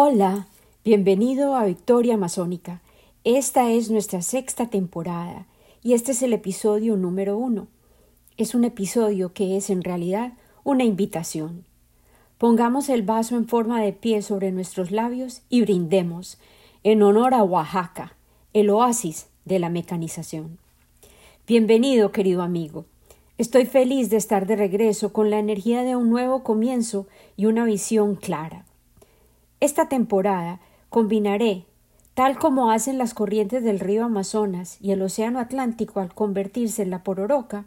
Hola, bienvenido a Victoria Amazónica. Esta es nuestra sexta temporada y este es el episodio número uno. Es un episodio que es en realidad una invitación. Pongamos el vaso en forma de pie sobre nuestros labios y brindemos en honor a Oaxaca, el oasis de la mecanización. Bienvenido, querido amigo. Estoy feliz de estar de regreso con la energía de un nuevo comienzo y una visión clara. Esta temporada combinaré, tal como hacen las corrientes del río Amazonas y el océano Atlántico al convertirse en la pororoca,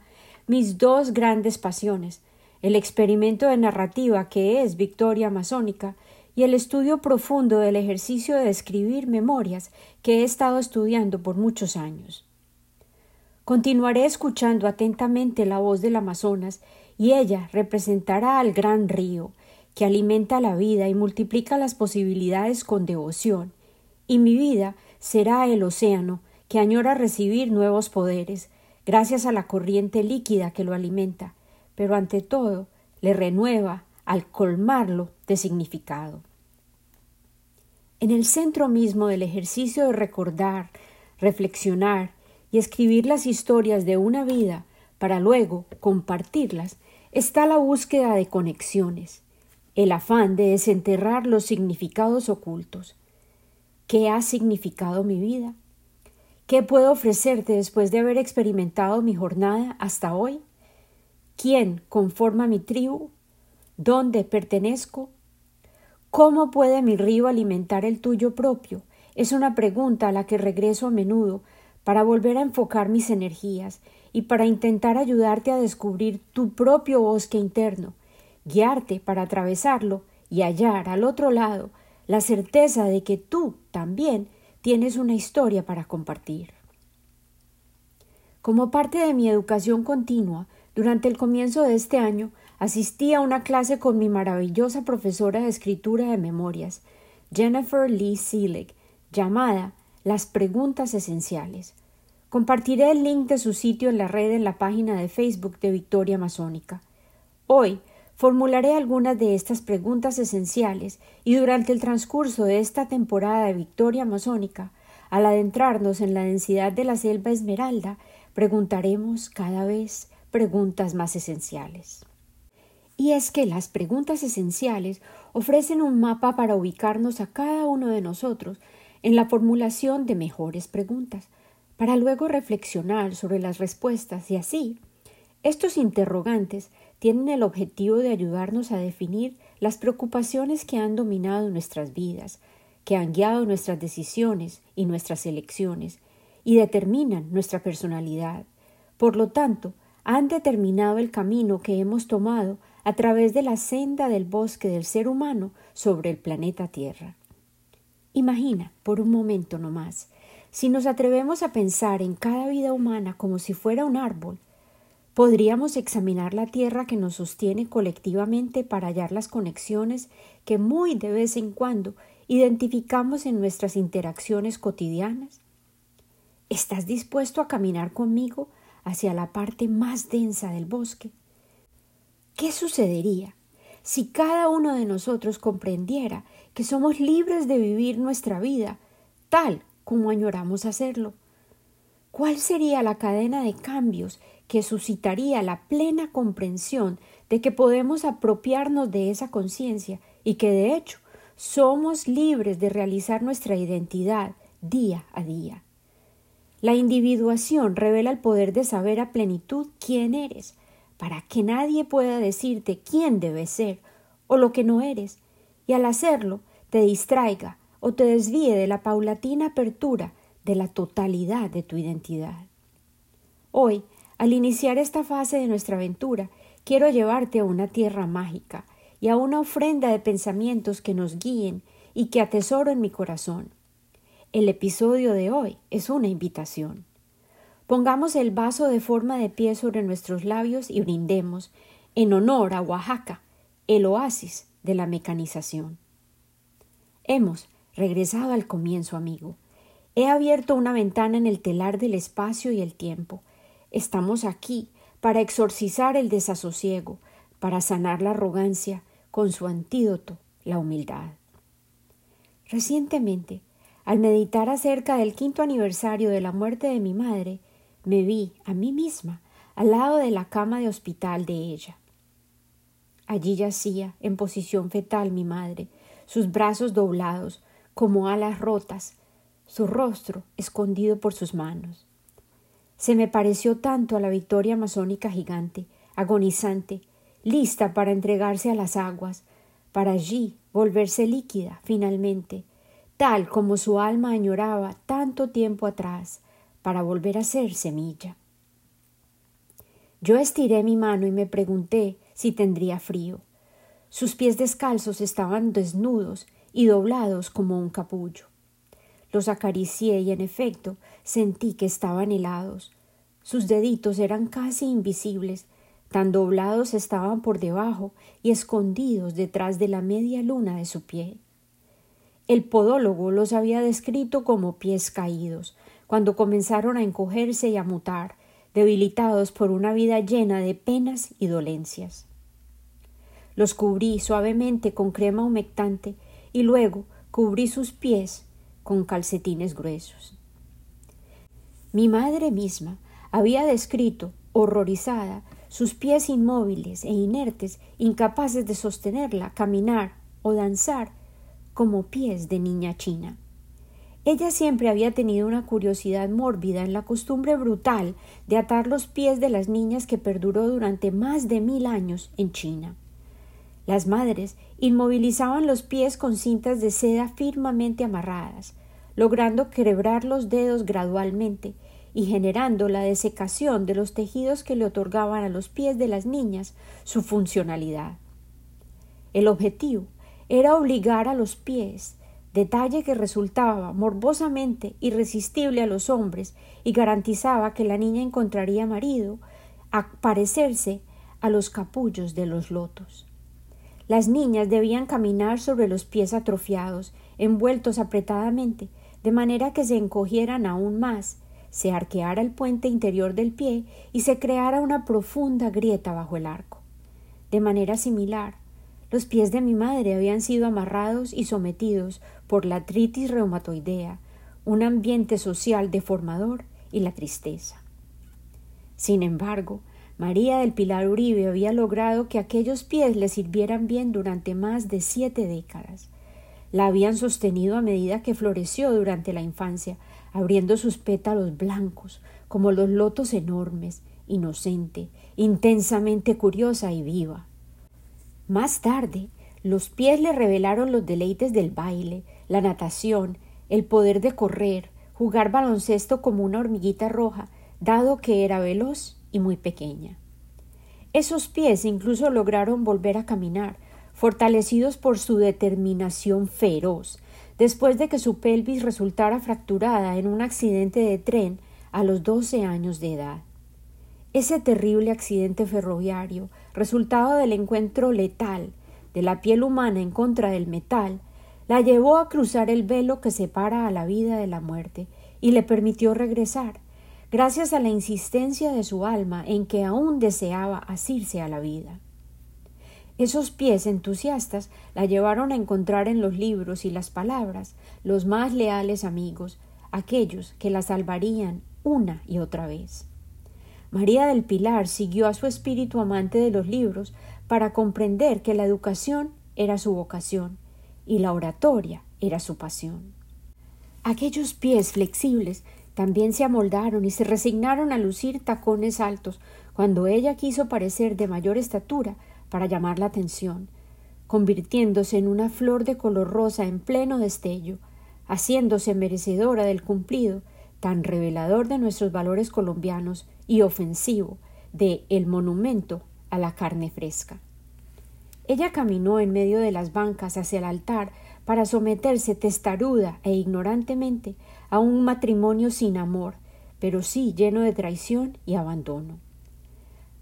mis dos grandes pasiones, el experimento de narrativa que es Victoria Amazónica y el estudio profundo del ejercicio de escribir memorias que he estado estudiando por muchos años. Continuaré escuchando atentamente la voz del Amazonas y ella representará al gran río, que alimenta la vida y multiplica las posibilidades con devoción, y mi vida será el océano que añora recibir nuevos poderes, gracias a la corriente líquida que lo alimenta, pero ante todo le renueva al colmarlo de significado. En el centro mismo del ejercicio de recordar, reflexionar y escribir las historias de una vida para luego compartirlas está la búsqueda de conexiones, el afán de desenterrar los significados ocultos. ¿Qué ha significado mi vida? ¿Qué puedo ofrecerte después de haber experimentado mi jornada hasta hoy? ¿Quién conforma mi tribu? ¿Dónde pertenezco? ¿Cómo puede mi río alimentar el tuyo propio? Es una pregunta a la que regreso a menudo para volver a enfocar mis energías y para intentar ayudarte a descubrir tu propio bosque interno, guiarte para atravesarlo y hallar al otro lado la certeza de que tú también tienes una historia para compartir. Como parte de mi educación continua, durante el comienzo de este año asistí a una clase con mi maravillosa profesora de escritura de memorias, Jennifer Lee Seelig, llamada Las preguntas esenciales. Compartiré el link de su sitio en la red en la página de Facebook de Victoria Masónica. Hoy Formularé algunas de estas preguntas esenciales y durante el transcurso de esta temporada de Victoria Amazónica, al adentrarnos en la densidad de la selva esmeralda, preguntaremos cada vez preguntas más esenciales. Y es que las preguntas esenciales ofrecen un mapa para ubicarnos a cada uno de nosotros en la formulación de mejores preguntas, para luego reflexionar sobre las respuestas y así estos interrogantes tienen el objetivo de ayudarnos a definir las preocupaciones que han dominado nuestras vidas, que han guiado nuestras decisiones y nuestras elecciones, y determinan nuestra personalidad. Por lo tanto, han determinado el camino que hemos tomado a través de la senda del bosque del ser humano sobre el planeta Tierra. Imagina, por un momento no más, si nos atrevemos a pensar en cada vida humana como si fuera un árbol, Podríamos examinar la tierra que nos sostiene colectivamente para hallar las conexiones que muy de vez en cuando identificamos en nuestras interacciones cotidianas. ¿Estás dispuesto a caminar conmigo hacia la parte más densa del bosque? ¿Qué sucedería si cada uno de nosotros comprendiera que somos libres de vivir nuestra vida tal como añoramos hacerlo? ¿Cuál sería la cadena de cambios que suscitaría la plena comprensión de que podemos apropiarnos de esa conciencia y que de hecho somos libres de realizar nuestra identidad día a día. La individuación revela el poder de saber a plenitud quién eres, para que nadie pueda decirte quién debes ser o lo que no eres, y al hacerlo te distraiga o te desvíe de la paulatina apertura de la totalidad de tu identidad. Hoy al iniciar esta fase de nuestra aventura, quiero llevarte a una tierra mágica y a una ofrenda de pensamientos que nos guíen y que atesoro en mi corazón. El episodio de hoy es una invitación. Pongamos el vaso de forma de pie sobre nuestros labios y brindemos en honor a Oaxaca, el oasis de la mecanización. Hemos regresado al comienzo, amigo. He abierto una ventana en el telar del espacio y el tiempo Estamos aquí para exorcizar el desasosiego, para sanar la arrogancia con su antídoto, la humildad. Recientemente, al meditar acerca del quinto aniversario de la muerte de mi madre, me vi a mí misma al lado de la cama de hospital de ella. Allí yacía, en posición fetal, mi madre, sus brazos doblados, como alas rotas, su rostro escondido por sus manos. Se me pareció tanto a la victoria masónica gigante, agonizante, lista para entregarse a las aguas, para allí volverse líquida finalmente, tal como su alma añoraba tanto tiempo atrás, para volver a ser semilla. Yo estiré mi mano y me pregunté si tendría frío. Sus pies descalzos estaban desnudos y doblados como un capullo. Los acaricié y en efecto sentí que estaban helados. Sus deditos eran casi invisibles, tan doblados estaban por debajo y escondidos detrás de la media luna de su pie. El podólogo los había descrito como pies caídos, cuando comenzaron a encogerse y a mutar, debilitados por una vida llena de penas y dolencias. Los cubrí suavemente con crema humectante y luego cubrí sus pies con calcetines gruesos. Mi madre misma había descrito, horrorizada, sus pies inmóviles e inertes, incapaces de sostenerla, caminar o danzar, como pies de niña china. Ella siempre había tenido una curiosidad mórbida en la costumbre brutal de atar los pies de las niñas que perduró durante más de mil años en China. Las madres inmovilizaban los pies con cintas de seda firmemente amarradas, logrando quebrar los dedos gradualmente y generando la desecación de los tejidos que le otorgaban a los pies de las niñas su funcionalidad. El objetivo era obligar a los pies, detalle que resultaba morbosamente irresistible a los hombres y garantizaba que la niña encontraría marido, a parecerse a los capullos de los lotos. Las niñas debían caminar sobre los pies atrofiados, envueltos apretadamente, de manera que se encogieran aún más, se arqueara el puente interior del pie y se creara una profunda grieta bajo el arco. De manera similar, los pies de mi madre habían sido amarrados y sometidos por la artritis reumatoidea, un ambiente social deformador y la tristeza. Sin embargo, María del Pilar Uribe había logrado que aquellos pies le sirvieran bien durante más de siete décadas. La habían sostenido a medida que floreció durante la infancia, abriendo sus pétalos blancos, como los lotos enormes, inocente, intensamente curiosa y viva. Más tarde, los pies le revelaron los deleites del baile, la natación, el poder de correr, jugar baloncesto como una hormiguita roja, dado que era veloz y muy pequeña. Esos pies incluso lograron volver a caminar, fortalecidos por su determinación feroz, después de que su pelvis resultara fracturada en un accidente de tren a los doce años de edad. Ese terrible accidente ferroviario, resultado del encuentro letal de la piel humana en contra del metal, la llevó a cruzar el velo que separa a la vida de la muerte y le permitió regresar, gracias a la insistencia de su alma en que aún deseaba asirse a la vida. Esos pies entusiastas la llevaron a encontrar en los libros y las palabras los más leales amigos, aquellos que la salvarían una y otra vez. María del Pilar siguió a su espíritu amante de los libros para comprender que la educación era su vocación y la oratoria era su pasión. Aquellos pies flexibles también se amoldaron y se resignaron a lucir tacones altos cuando ella quiso parecer de mayor estatura para llamar la atención, convirtiéndose en una flor de color rosa en pleno destello, haciéndose merecedora del cumplido tan revelador de nuestros valores colombianos y ofensivo de el monumento a la carne fresca. Ella caminó en medio de las bancas hacia el altar para someterse testaruda e ignorantemente a un matrimonio sin amor, pero sí lleno de traición y abandono.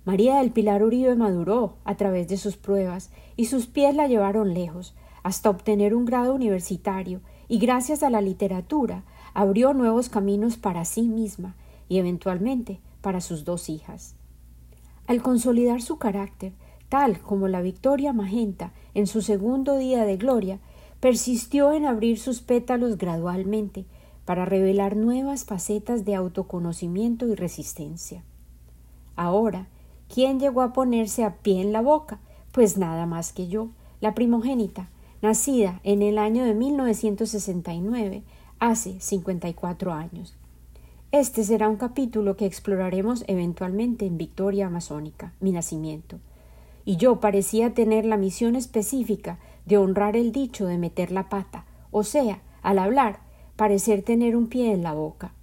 María del Pilar Uribe maduró a través de sus pruebas y sus pies la llevaron lejos, hasta obtener un grado universitario y gracias a la literatura abrió nuevos caminos para sí misma y eventualmente para sus dos hijas. Al consolidar su carácter, tal como la victoria magenta en su segundo día de gloria, persistió en abrir sus pétalos gradualmente para revelar nuevas facetas de autoconocimiento y resistencia. Ahora, ¿quién llegó a ponerse a pie en la boca? Pues nada más que yo, la primogénita, nacida en el año de 1969, hace 54 años. Este será un capítulo que exploraremos eventualmente en Victoria Amazónica, mi nacimiento. Y yo parecía tener la misión específica de honrar el dicho de meter la pata, o sea, al hablar, parecer tener un pie en la boca.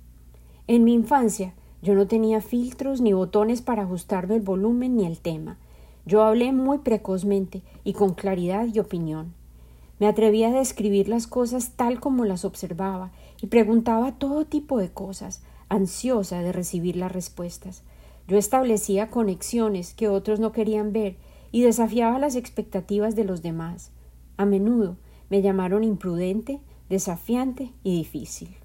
En mi infancia yo no tenía filtros ni botones para ajustarme el volumen ni el tema. Yo hablé muy precozmente y con claridad y opinión. Me atrevía a describir las cosas tal como las observaba y preguntaba todo tipo de cosas, ansiosa de recibir las respuestas. Yo establecía conexiones que otros no querían ver y desafiaba las expectativas de los demás. A menudo me llamaron imprudente, desafiante y difícil.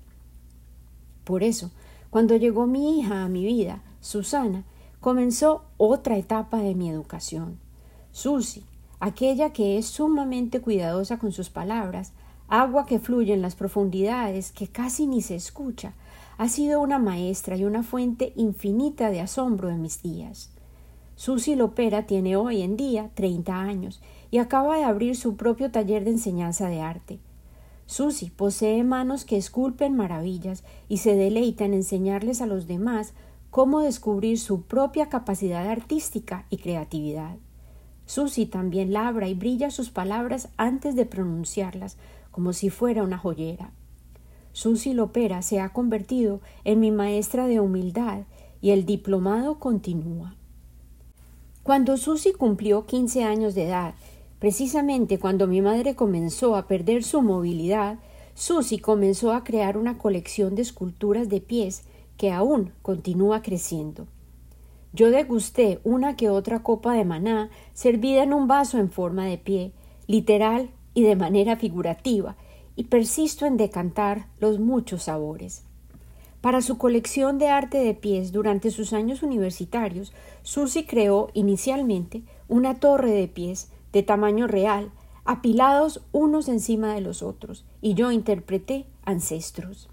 Por eso, cuando llegó mi hija a mi vida, Susana, comenzó otra etapa de mi educación. Susi, aquella que es sumamente cuidadosa con sus palabras, agua que fluye en las profundidades que casi ni se escucha, ha sido una maestra y una fuente infinita de asombro en mis días. Susi Lopera tiene hoy en día treinta años y acaba de abrir su propio taller de enseñanza de arte. Susi posee manos que esculpen maravillas y se deleita en enseñarles a los demás cómo descubrir su propia capacidad artística y creatividad. Susi también labra y brilla sus palabras antes de pronunciarlas, como si fuera una joyera. Susi Lopera se ha convertido en mi maestra de humildad y el diplomado continúa. Cuando Susi cumplió quince años de edad Precisamente cuando mi madre comenzó a perder su movilidad, Susi comenzó a crear una colección de esculturas de pies que aún continúa creciendo. Yo degusté una que otra copa de maná servida en un vaso en forma de pie, literal y de manera figurativa, y persisto en decantar los muchos sabores. Para su colección de arte de pies durante sus años universitarios, Susi creó inicialmente una torre de pies de tamaño real, apilados unos encima de los otros, y yo interpreté ancestros.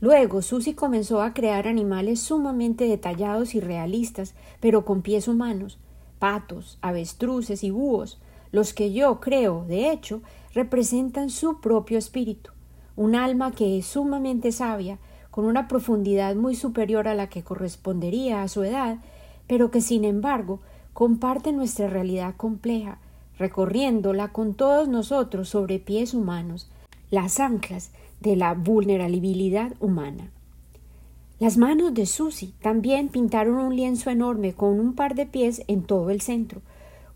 Luego Susi comenzó a crear animales sumamente detallados y realistas, pero con pies humanos, patos, avestruces y búhos, los que yo creo, de hecho, representan su propio espíritu, un alma que es sumamente sabia, con una profundidad muy superior a la que correspondería a su edad, pero que sin embargo comparte nuestra realidad compleja, recorriéndola con todos nosotros sobre pies humanos, las anclas de la vulnerabilidad humana. Las manos de Susy también pintaron un lienzo enorme con un par de pies en todo el centro,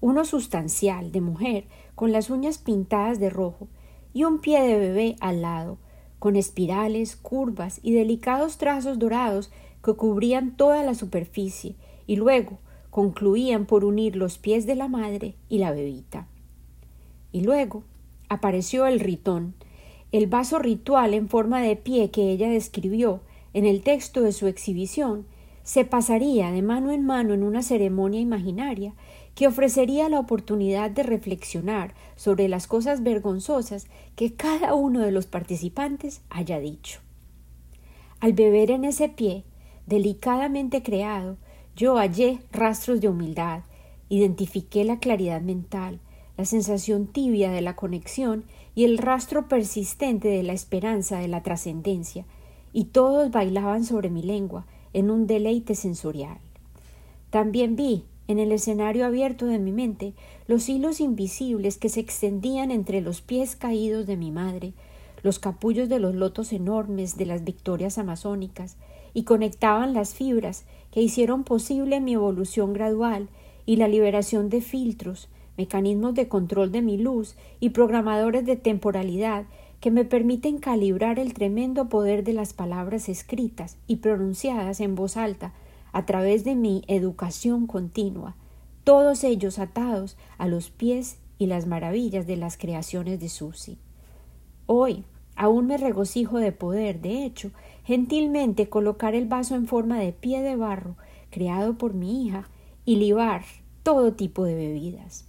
uno sustancial de mujer con las uñas pintadas de rojo y un pie de bebé al lado, con espirales, curvas y delicados trazos dorados que cubrían toda la superficie, y luego concluían por unir los pies de la madre y la bebita. Y luego apareció el ritón, el vaso ritual en forma de pie que ella describió en el texto de su exhibición, se pasaría de mano en mano en una ceremonia imaginaria que ofrecería la oportunidad de reflexionar sobre las cosas vergonzosas que cada uno de los participantes haya dicho. Al beber en ese pie, delicadamente creado, yo hallé rastros de humildad, identifiqué la claridad mental, la sensación tibia de la conexión y el rastro persistente de la esperanza de la trascendencia, y todos bailaban sobre mi lengua en un deleite sensorial. También vi, en el escenario abierto de mi mente, los hilos invisibles que se extendían entre los pies caídos de mi madre, los capullos de los lotos enormes de las victorias amazónicas, y conectaban las fibras que hicieron posible mi evolución gradual y la liberación de filtros, mecanismos de control de mi luz y programadores de temporalidad que me permiten calibrar el tremendo poder de las palabras escritas y pronunciadas en voz alta a través de mi educación continua, todos ellos atados a los pies y las maravillas de las creaciones de Susi. Hoy aún me regocijo de poder, de hecho, gentilmente colocar el vaso en forma de pie de barro creado por mi hija y libar todo tipo de bebidas.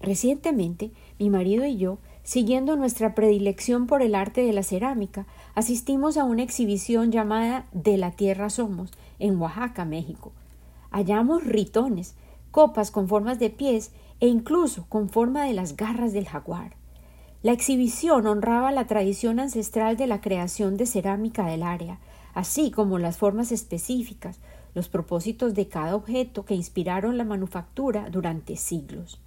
Recientemente mi marido y yo siguiendo nuestra predilección por el arte de la cerámica, asistimos a una exhibición llamada De la Tierra Somos, en Oaxaca, México. Hallamos ritones, copas con formas de pies e incluso con forma de las garras del jaguar. La exhibición honraba la tradición ancestral de la creación de cerámica del área, así como las formas específicas, los propósitos de cada objeto que inspiraron la manufactura durante siglos.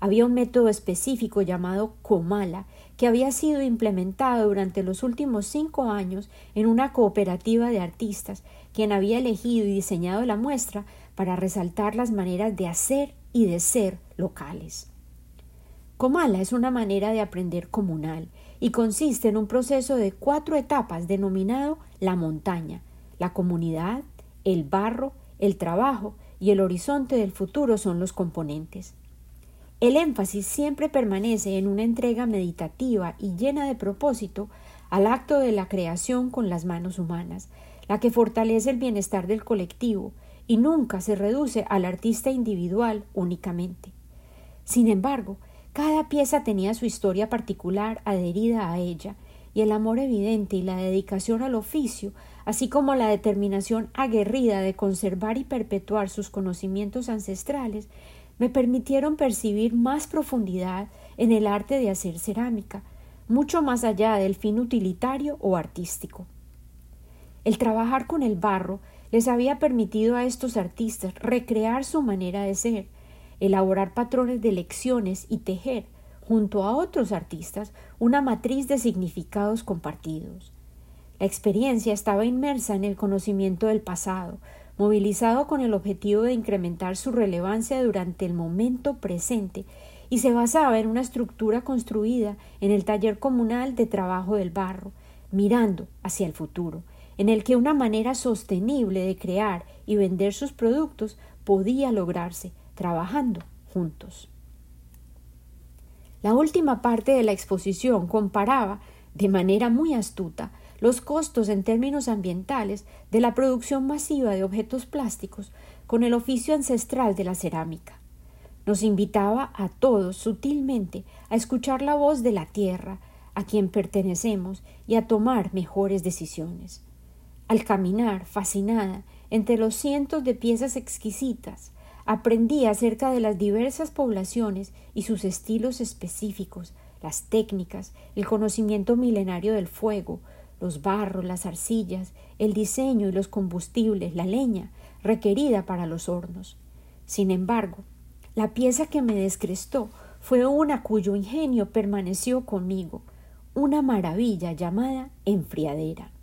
Había un método específico llamado Comala que había sido implementado durante los últimos cinco años en una cooperativa de artistas, quien había elegido y diseñado la muestra para resaltar las maneras de hacer y de ser locales. Comala es una manera de aprender comunal y consiste en un proceso de cuatro etapas denominado la montaña, la comunidad, el barro, el trabajo y el horizonte del futuro son los componentes. El énfasis siempre permanece en una entrega meditativa y llena de propósito al acto de la creación con las manos humanas, la que fortalece el bienestar del colectivo y nunca se reduce al artista individual únicamente. Sin embargo, cada pieza tenía su historia particular adherida a ella, y el amor evidente y la dedicación al oficio, así como la determinación aguerrida de conservar y perpetuar sus conocimientos ancestrales, me permitieron percibir más profundidad en el arte de hacer cerámica, mucho más allá del fin utilitario o artístico. El trabajar con el barro les había permitido a estos artistas recrear su manera de ser, elaborar patrones de lecciones y tejer, junto a otros artistas, una matriz de significados compartidos. La experiencia estaba inmersa en el conocimiento del pasado, movilizado con el objetivo de incrementar su relevancia durante el momento presente y se basaba en una estructura construida en el taller comunal de trabajo del barro, mirando hacia el futuro, en el que una manera sostenible de crear y vender sus productos podía lograrse trabajando juntos. La última parte de la exposición comparaba, de manera muy astuta, los costos en términos ambientales de la producción masiva de objetos plásticos con el oficio ancestral de la cerámica. Nos invitaba a todos sutilmente a escuchar la voz de la tierra, a quien pertenecemos, y a tomar mejores decisiones. Al caminar, fascinada, entre los cientos de piezas exquisitas, aprendí acerca de las diversas poblaciones y sus estilos específicos, las técnicas, el conocimiento milenario del fuego, los barros, las arcillas, el diseño y los combustibles, la leña requerida para los hornos. Sin embargo, la pieza que me descrestó fue una cuyo ingenio permaneció conmigo, una maravilla llamada enfriadera.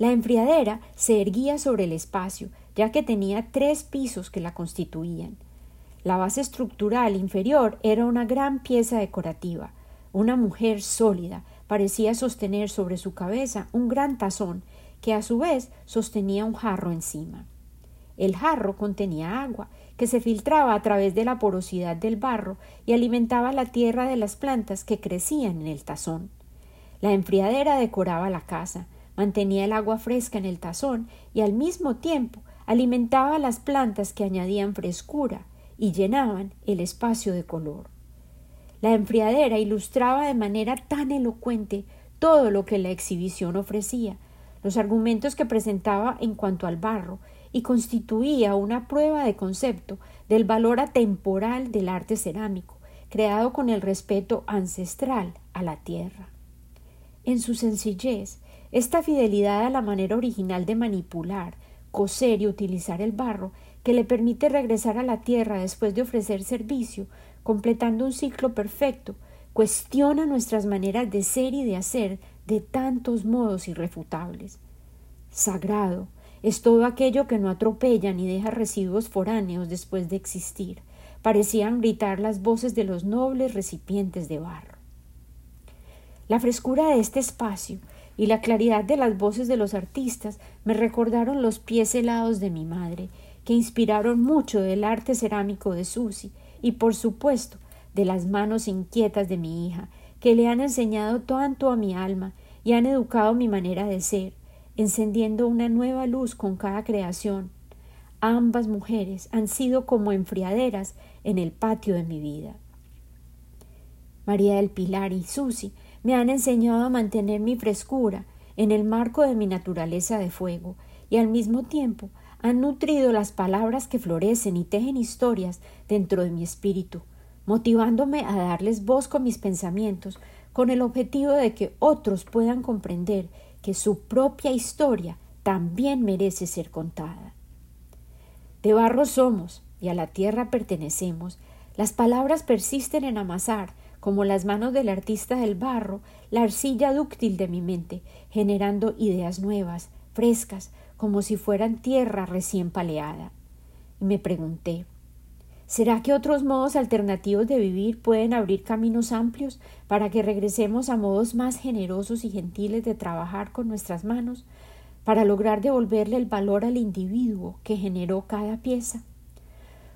La enfriadera se erguía sobre el espacio, ya que tenía tres pisos que la constituían. La base estructural inferior era una gran pieza decorativa. Una mujer sólida, parecía sostener sobre su cabeza un gran tazón que a su vez sostenía un jarro encima. El jarro contenía agua, que se filtraba a través de la porosidad del barro y alimentaba la tierra de las plantas que crecían en el tazón. La enfriadera decoraba la casa, mantenía el agua fresca en el tazón y al mismo tiempo alimentaba las plantas que añadían frescura y llenaban el espacio de color. La enfriadera ilustraba de manera tan elocuente todo lo que la exhibición ofrecía, los argumentos que presentaba en cuanto al barro, y constituía una prueba de concepto del valor atemporal del arte cerámico, creado con el respeto ancestral a la tierra. En su sencillez, esta fidelidad a la manera original de manipular, coser y utilizar el barro, que le permite regresar a la tierra después de ofrecer servicio, completando un ciclo perfecto, cuestiona nuestras maneras de ser y de hacer de tantos modos irrefutables. Sagrado es todo aquello que no atropella ni deja residuos foráneos después de existir, parecían gritar las voces de los nobles recipientes de barro. La frescura de este espacio y la claridad de las voces de los artistas me recordaron los pies helados de mi madre, que inspiraron mucho del arte cerámico de Susi y por supuesto de las manos inquietas de mi hija, que le han enseñado tanto a mi alma y han educado mi manera de ser, encendiendo una nueva luz con cada creación. Ambas mujeres han sido como enfriaderas en el patio de mi vida. María del Pilar y Susi me han enseñado a mantener mi frescura en el marco de mi naturaleza de fuego y al mismo tiempo han nutrido las palabras que florecen y tejen historias dentro de mi espíritu, motivándome a darles voz con mis pensamientos con el objetivo de que otros puedan comprender que su propia historia también merece ser contada. De barro somos y a la tierra pertenecemos. Las palabras persisten en amasar, como las manos del artista del barro, la arcilla dúctil de mi mente, generando ideas nuevas, frescas, como si fueran tierra recién paleada. Y me pregunté ¿Será que otros modos alternativos de vivir pueden abrir caminos amplios para que regresemos a modos más generosos y gentiles de trabajar con nuestras manos, para lograr devolverle el valor al individuo que generó cada pieza?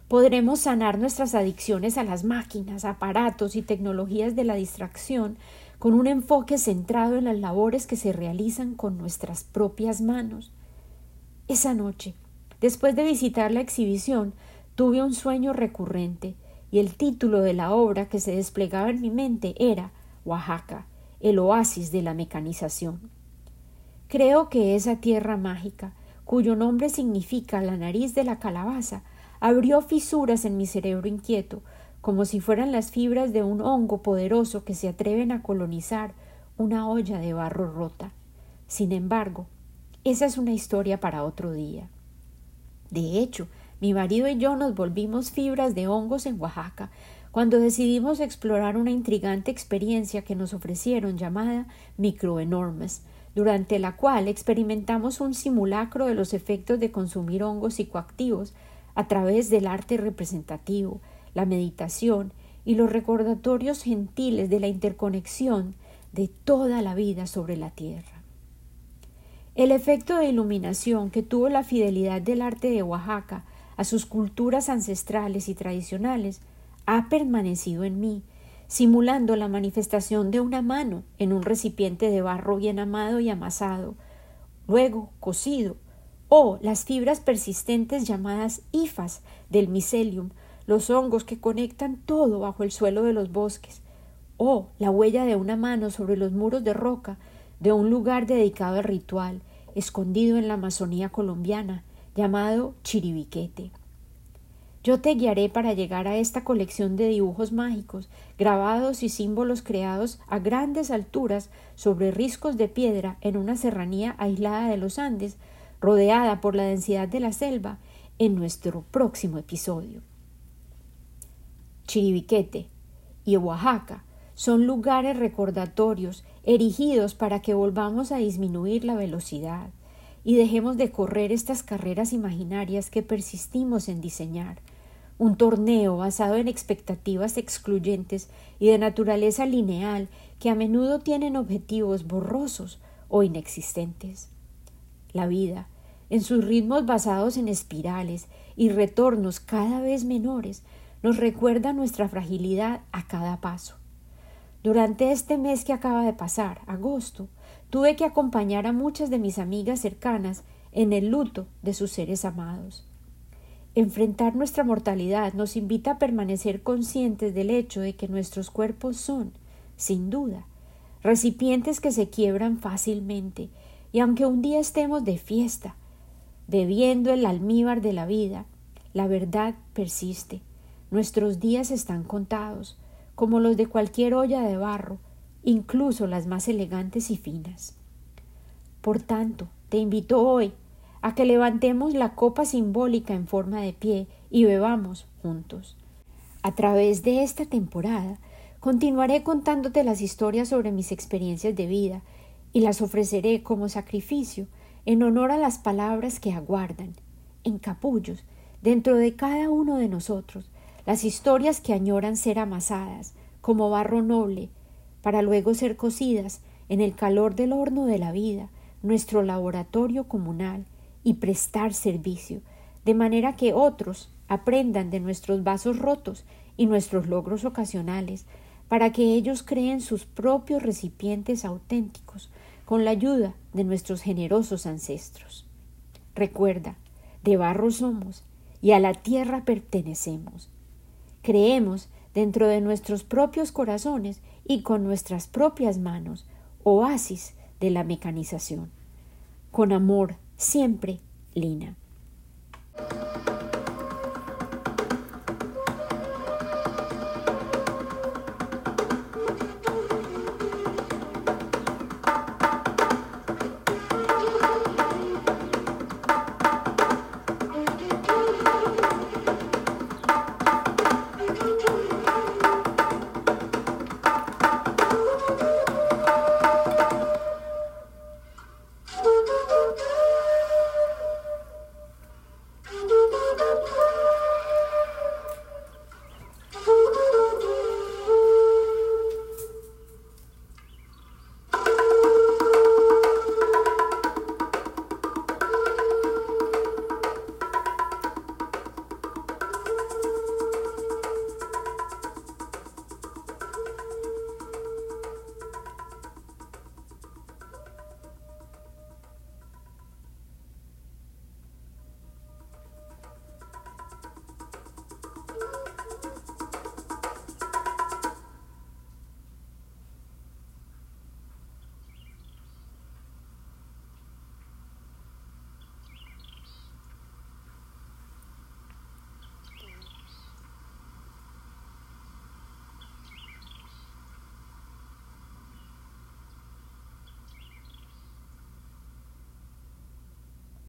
Podremos sanar nuestras adicciones a las máquinas, aparatos y tecnologías de la distracción con un enfoque centrado en las labores que se realizan con nuestras propias manos. Esa noche, después de visitar la exhibición, tuve un sueño recurrente y el título de la obra que se desplegaba en mi mente era Oaxaca, el oasis de la mecanización. Creo que esa tierra mágica, cuyo nombre significa la nariz de la calabaza, abrió fisuras en mi cerebro inquieto, como si fueran las fibras de un hongo poderoso que se atreven a colonizar una olla de barro rota. Sin embargo, esa es una historia para otro día. De hecho, mi marido y yo nos volvimos fibras de hongos en Oaxaca cuando decidimos explorar una intrigante experiencia que nos ofrecieron llamada microenormes, durante la cual experimentamos un simulacro de los efectos de consumir hongos psicoactivos a través del arte representativo, la meditación y los recordatorios gentiles de la interconexión de toda la vida sobre la tierra. El efecto de iluminación que tuvo la fidelidad del arte de Oaxaca a sus culturas ancestrales y tradicionales, ha permanecido en mí, simulando la manifestación de una mano en un recipiente de barro bien amado y amasado, luego cocido, o las fibras persistentes llamadas ifas del micelium, los hongos que conectan todo bajo el suelo de los bosques, o la huella de una mano sobre los muros de roca de un lugar dedicado al ritual, escondido en la Amazonía colombiana, llamado Chiribiquete. Yo te guiaré para llegar a esta colección de dibujos mágicos, grabados y símbolos creados a grandes alturas sobre riscos de piedra en una serranía aislada de los Andes, rodeada por la densidad de la selva, en nuestro próximo episodio. Chiribiquete y Oaxaca son lugares recordatorios erigidos para que volvamos a disminuir la velocidad, y dejemos de correr estas carreras imaginarias que persistimos en diseñar. Un torneo basado en expectativas excluyentes y de naturaleza lineal que a menudo tienen objetivos borrosos o inexistentes. La vida, en sus ritmos basados en espirales y retornos cada vez menores, nos recuerda nuestra fragilidad a cada paso. Durante este mes que acaba de pasar, agosto, tuve que acompañar a muchas de mis amigas cercanas en el luto de sus seres amados. Enfrentar nuestra mortalidad nos invita a permanecer conscientes del hecho de que nuestros cuerpos son, sin duda, recipientes que se quiebran fácilmente, y aunque un día estemos de fiesta, bebiendo el almíbar de la vida, la verdad persiste. Nuestros días están contados, como los de cualquier olla de barro, incluso las más elegantes y finas. Por tanto, te invito hoy a que levantemos la copa simbólica en forma de pie y bebamos juntos. A través de esta temporada continuaré contándote las historias sobre mis experiencias de vida y las ofreceré como sacrificio en honor a las palabras que aguardan, en capullos, dentro de cada uno de nosotros, las historias que añoran ser amasadas como barro noble para luego ser cocidas en el calor del horno de la vida, nuestro laboratorio comunal, y prestar servicio, de manera que otros aprendan de nuestros vasos rotos y nuestros logros ocasionales, para que ellos creen sus propios recipientes auténticos, con la ayuda de nuestros generosos ancestros. Recuerda, de barro somos y a la tierra pertenecemos. Creemos dentro de nuestros propios corazones y con nuestras propias manos, oasis de la mecanización. Con amor, siempre, Lina.